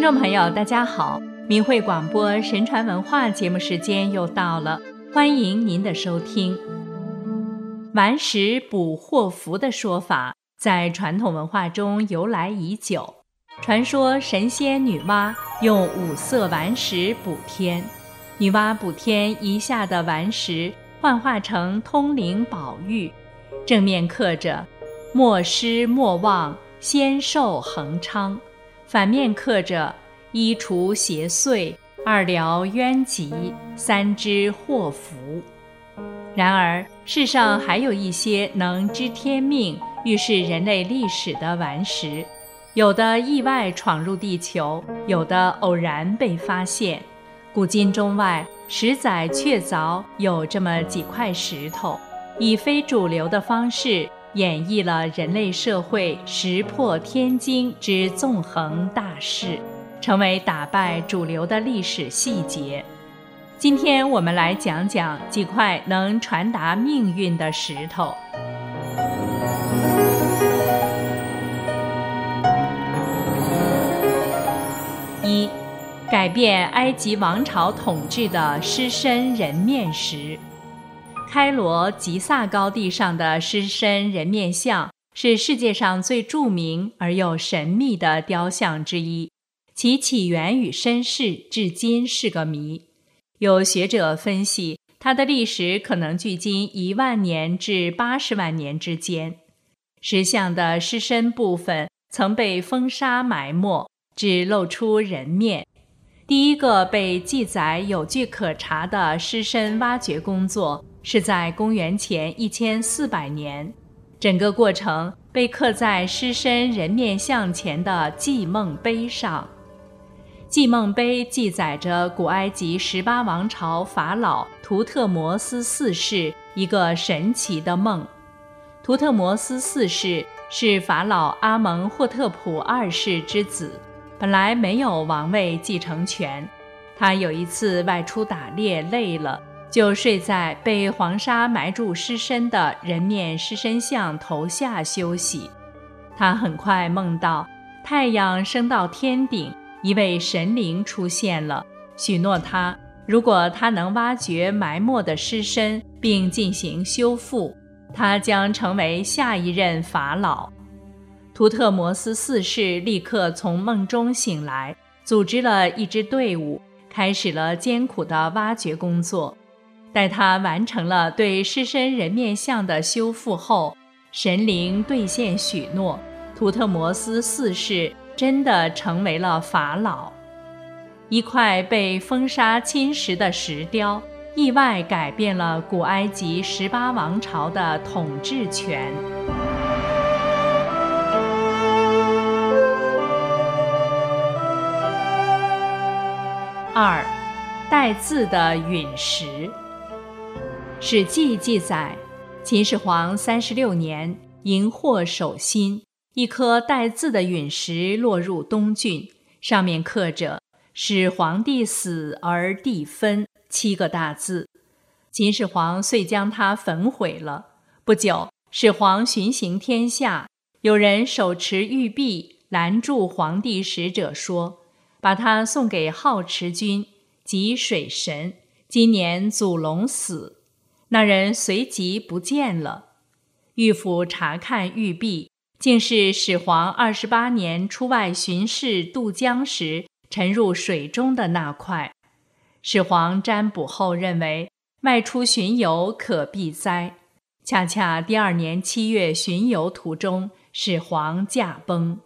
听众朋友，大家好！明慧广播神传文化节目时间又到了，欢迎您的收听。顽石补祸福的说法，在传统文化中由来已久。传说神仙女娲用五色顽石补天，女娲补天遗下的顽石幻化成通灵宝玉，正面刻着“莫失莫忘，仙寿恒昌”。反面刻着“一除邪祟，二疗冤疾，三知祸福”。然而，世上还有一些能知天命、预示人类历史的顽石，有的意外闯入地球，有的偶然被发现。古今中外，十载确凿有这么几块石头，以非主流的方式。演绎了人类社会石破天惊之纵横大势，成为打败主流的历史细节。今天我们来讲讲几块能传达命运的石头。一，改变埃及王朝统治的狮身人面石。开罗吉萨高地上的狮身人面像是世界上最著名而又神秘的雕像之一，其起源与身世至今是个谜。有学者分析，它的历史可能距今一万年至八十万年之间。石像的狮身部分曾被风沙埋没，只露出人面。第一个被记载有据可查的狮身挖掘工作。是在公元前一千四百年，整个过程被刻在狮身人面像前的祭梦碑上。祭梦碑记载着古埃及十八王朝法老图特摩斯四世一个神奇的梦。图特摩斯四世是法老阿蒙霍特普二世之子，本来没有王位继承权。他有一次外出打猎，累了。就睡在被黄沙埋住尸身的人面狮身像头下休息。他很快梦到太阳升到天顶，一位神灵出现了，许诺他，如果他能挖掘埋没的尸身并进行修复，他将成为下一任法老。图特摩斯四世立刻从梦中醒来，组织了一支队伍，开始了艰苦的挖掘工作。待他完成了对狮身人面像的修复后，神灵兑现许诺，图特摩斯四世真的成为了法老。一块被风沙侵蚀的石雕，意外改变了古埃及十八王朝的统治权。二，带字的陨石。《史记》记载，秦始皇三十六年，荧惑守心，一颗带字的陨石落入东郡，上面刻着“始皇帝死而地分”七个大字。秦始皇遂将它焚毁了。不久，始皇巡行天下，有人手持玉璧拦住皇帝使者，说：“把它送给好持君，即水神。今年祖龙死。”那人随即不见了。御府查看玉璧，竟是始皇二十八年出外巡视渡江时沉入水中的那块。始皇占卜后认为，外出巡游可避灾。恰恰第二年七月巡游途中，始皇驾崩。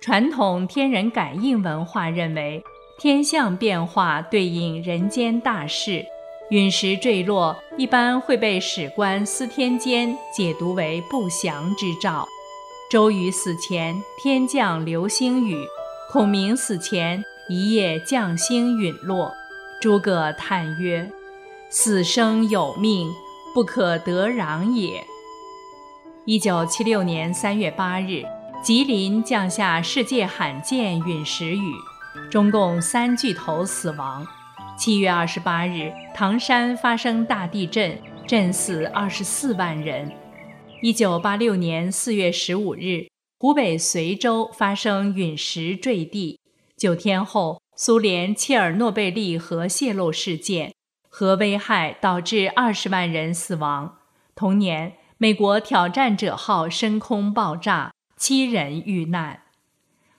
传统天人感应文化认为，天象变化对应人间大事。陨石坠落一般会被史官司天监解读为不祥之兆。周瑜死前天降流星雨，孔明死前一夜将星陨落。诸葛叹曰：“死生有命，不可得攘也。”一九七六年三月八日，吉林降下世界罕见陨石雨，中共三巨头死亡。七月二十八日，唐山发生大地震，震死二十四万人。一九八六年四月十五日，湖北随州发生陨石坠地，九天后，苏联切尔诺贝利核泄漏事件，核危害导致二十万人死亡。同年，美国挑战者号升空爆炸，七人遇难。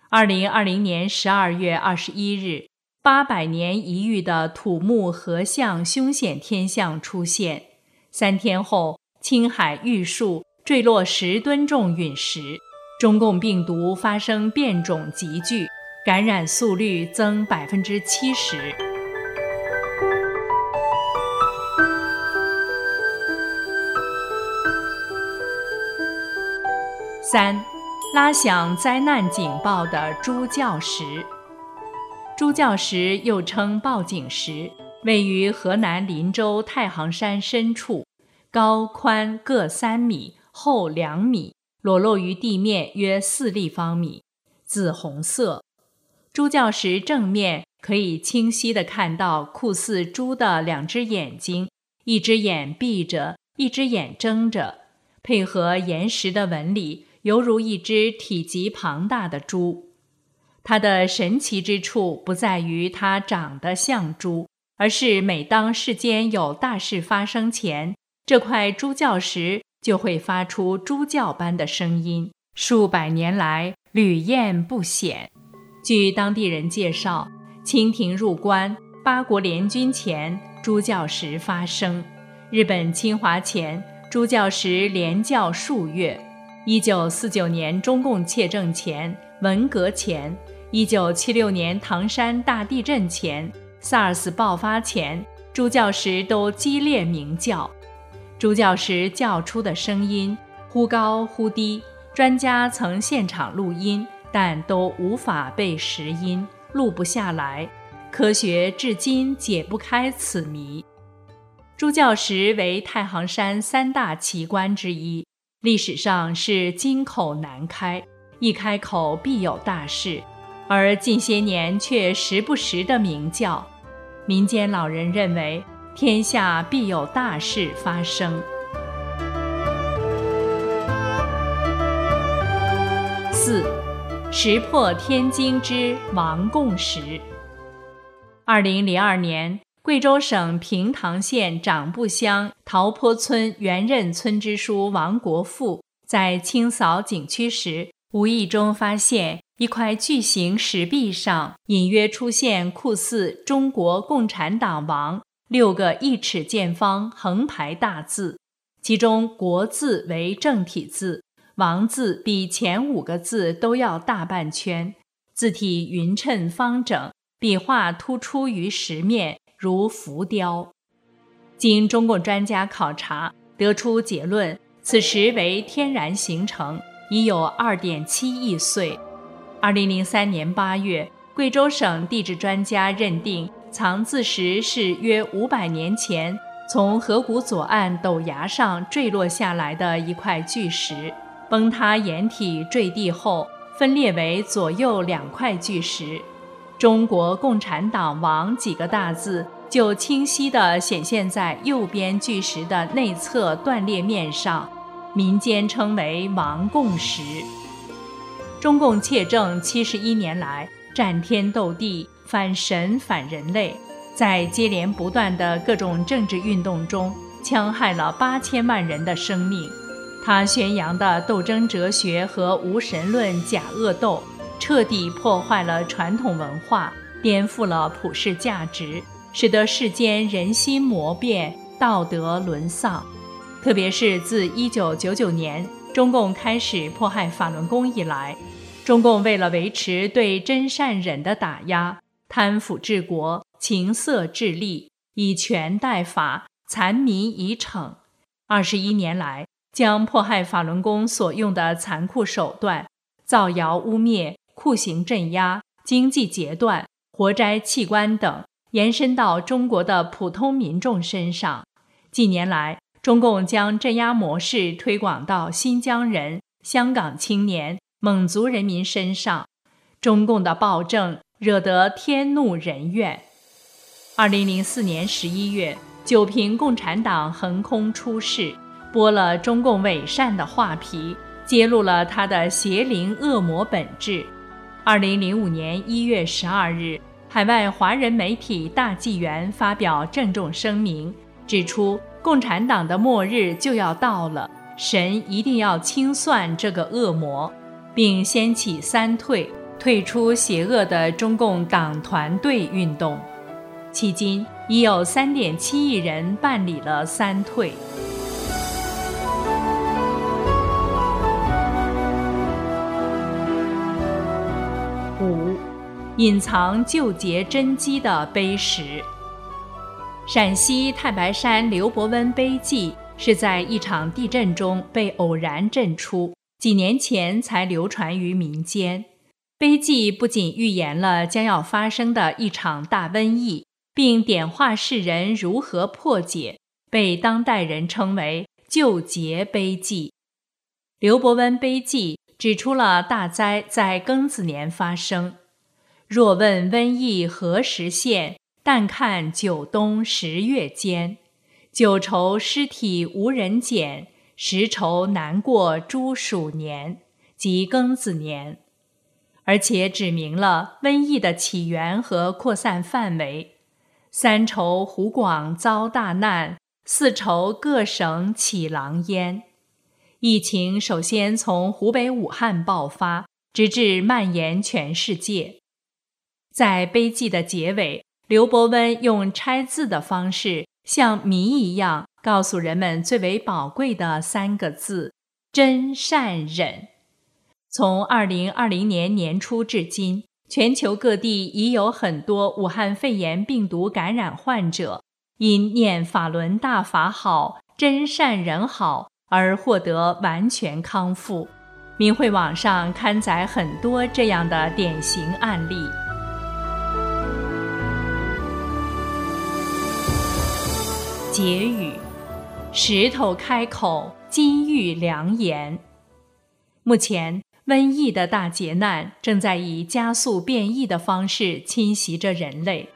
二零二零年十二月二十一日，八百年一遇的土木合相凶险天象出现。三天后，青海玉树坠落十吨重陨石，中共病毒发生变种急剧。感染速率增百分之七十。三，拉响灾难警报的猪叫石。猪叫石又称报警石，位于河南林州太行山深处，高宽各三米，厚两米，裸露于地面约四立方米，紫红色。猪叫石正面可以清晰地看到酷似猪的两只眼睛，一只眼闭着，一只眼睁着，配合岩石的纹理，犹如一只体积庞大的猪。它的神奇之处不在于它长得像猪，而是每当世间有大事发生前，这块猪叫石就会发出猪叫般的声音，数百年来屡验不鲜。据当地人介绍，清廷入关、八国联军前，猪叫石发声；日本侵华前，猪叫石连叫数月；一九四九年中共窃政前、文革前、一九七六年唐山大地震前、SARS 爆发前，猪叫时都激烈鸣叫。猪叫时叫出的声音忽高忽低，专家曾现场录音。但都无法被实音录不下来，科学至今解不开此谜。猪叫石为太行山三大奇观之一，历史上是金口难开，一开口必有大事，而近些年却时不时的鸣叫。民间老人认为，天下必有大事发生。四。石破天惊之王贡石。二零零二年，贵州省平塘县长布乡桃坡村原任村支书王国富在清扫景区时，无意中发现一块巨型石壁上隐约出现酷似“中国共产党王”六个一尺见方横排大字，其中“国”字为正体字。王字比前五个字都要大半圈，字体匀称方整，笔画突出于石面，如浮雕。经中共专家考察，得出结论：此石为天然形成，已有二点七亿岁。二零零三年八月，贵州省地质专家认定藏字石是约五百年前从河谷左岸陡崖上坠落下来的一块巨石。崩塌岩体坠地后，分裂为左右两块巨石，“中国共产党王”几个大字就清晰地显现在右边巨石的内侧断裂面上，民间称为“王贡石”。中共窃政七十一年来，战天斗地，反神反人类，在接连不断的各种政治运动中，戕害了八千万人的生命。他宣扬的斗争哲学和无神论假恶斗，彻底破坏了传统文化，颠覆了普世价值，使得世间人心魔变，道德沦丧。特别是自1999年中共开始迫害法轮功以来，中共为了维持对真善忍的打压，贪腐治国，情色治吏，以权代法，残民以惩。二十一年来。将迫害法轮功所用的残酷手段——造谣污蔑、酷刑镇压、经济截断、活摘器官等，延伸到中国的普通民众身上。近年来，中共将镇压模式推广到新疆人、香港青年、蒙族人民身上。中共的暴政惹得天怒人怨。二零零四年十一月，九平共产党横空出世。剥了中共伪善的画皮，揭露了他的邪灵恶魔本质。二零零五年一月十二日，海外华人媒体《大纪元》发表郑重声明，指出共产党的末日就要到了，神一定要清算这个恶魔，并掀起三退，退出邪恶的中共党团队运动。迄今已有三点七亿人办理了三退。五隐藏救劫真机的碑石。陕西太白山刘伯温碑记是在一场地震中被偶然震出，几年前才流传于民间。碑记不仅预言了将要发生的一场大瘟疫，并点化世人如何破解，被当代人称为“救劫碑记”。刘伯温碑记指出了大灾在庚子年发生。若问瘟疫何时现？但看九冬十月间。九愁尸体无人捡，十愁难过猪鼠年，即庚子年。而且指明了瘟疫的起源和扩散范围。三愁湖广遭大难，四愁各省起狼烟。疫情首先从湖北武汉爆发，直至蔓延全世界。在悲剧的结尾，刘伯温用拆字的方式，像谜一样告诉人们最为宝贵的三个字：真善忍。从二零二零年年初至今，全球各地已有很多武汉肺炎病毒感染患者，因念法轮大法好、真善忍好而获得完全康复。明慧网上刊载很多这样的典型案例。结语：石头开口，金玉良言。目前，瘟疫的大劫难正在以加速变异的方式侵袭着人类。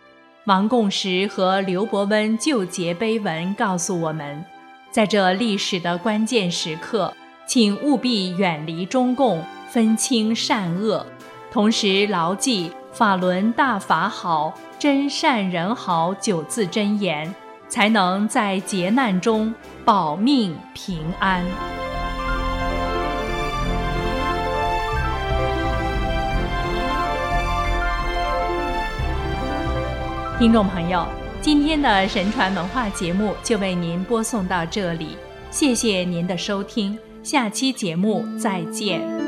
王贡石和刘伯温救劫碑文告诉我们，在这历史的关键时刻，请务必远离中共，分清善恶，同时牢记“法轮大法好，真善人好”九字真言。才能在劫难中保命平安。听众朋友，今天的神传文化节目就为您播送到这里，谢谢您的收听，下期节目再见。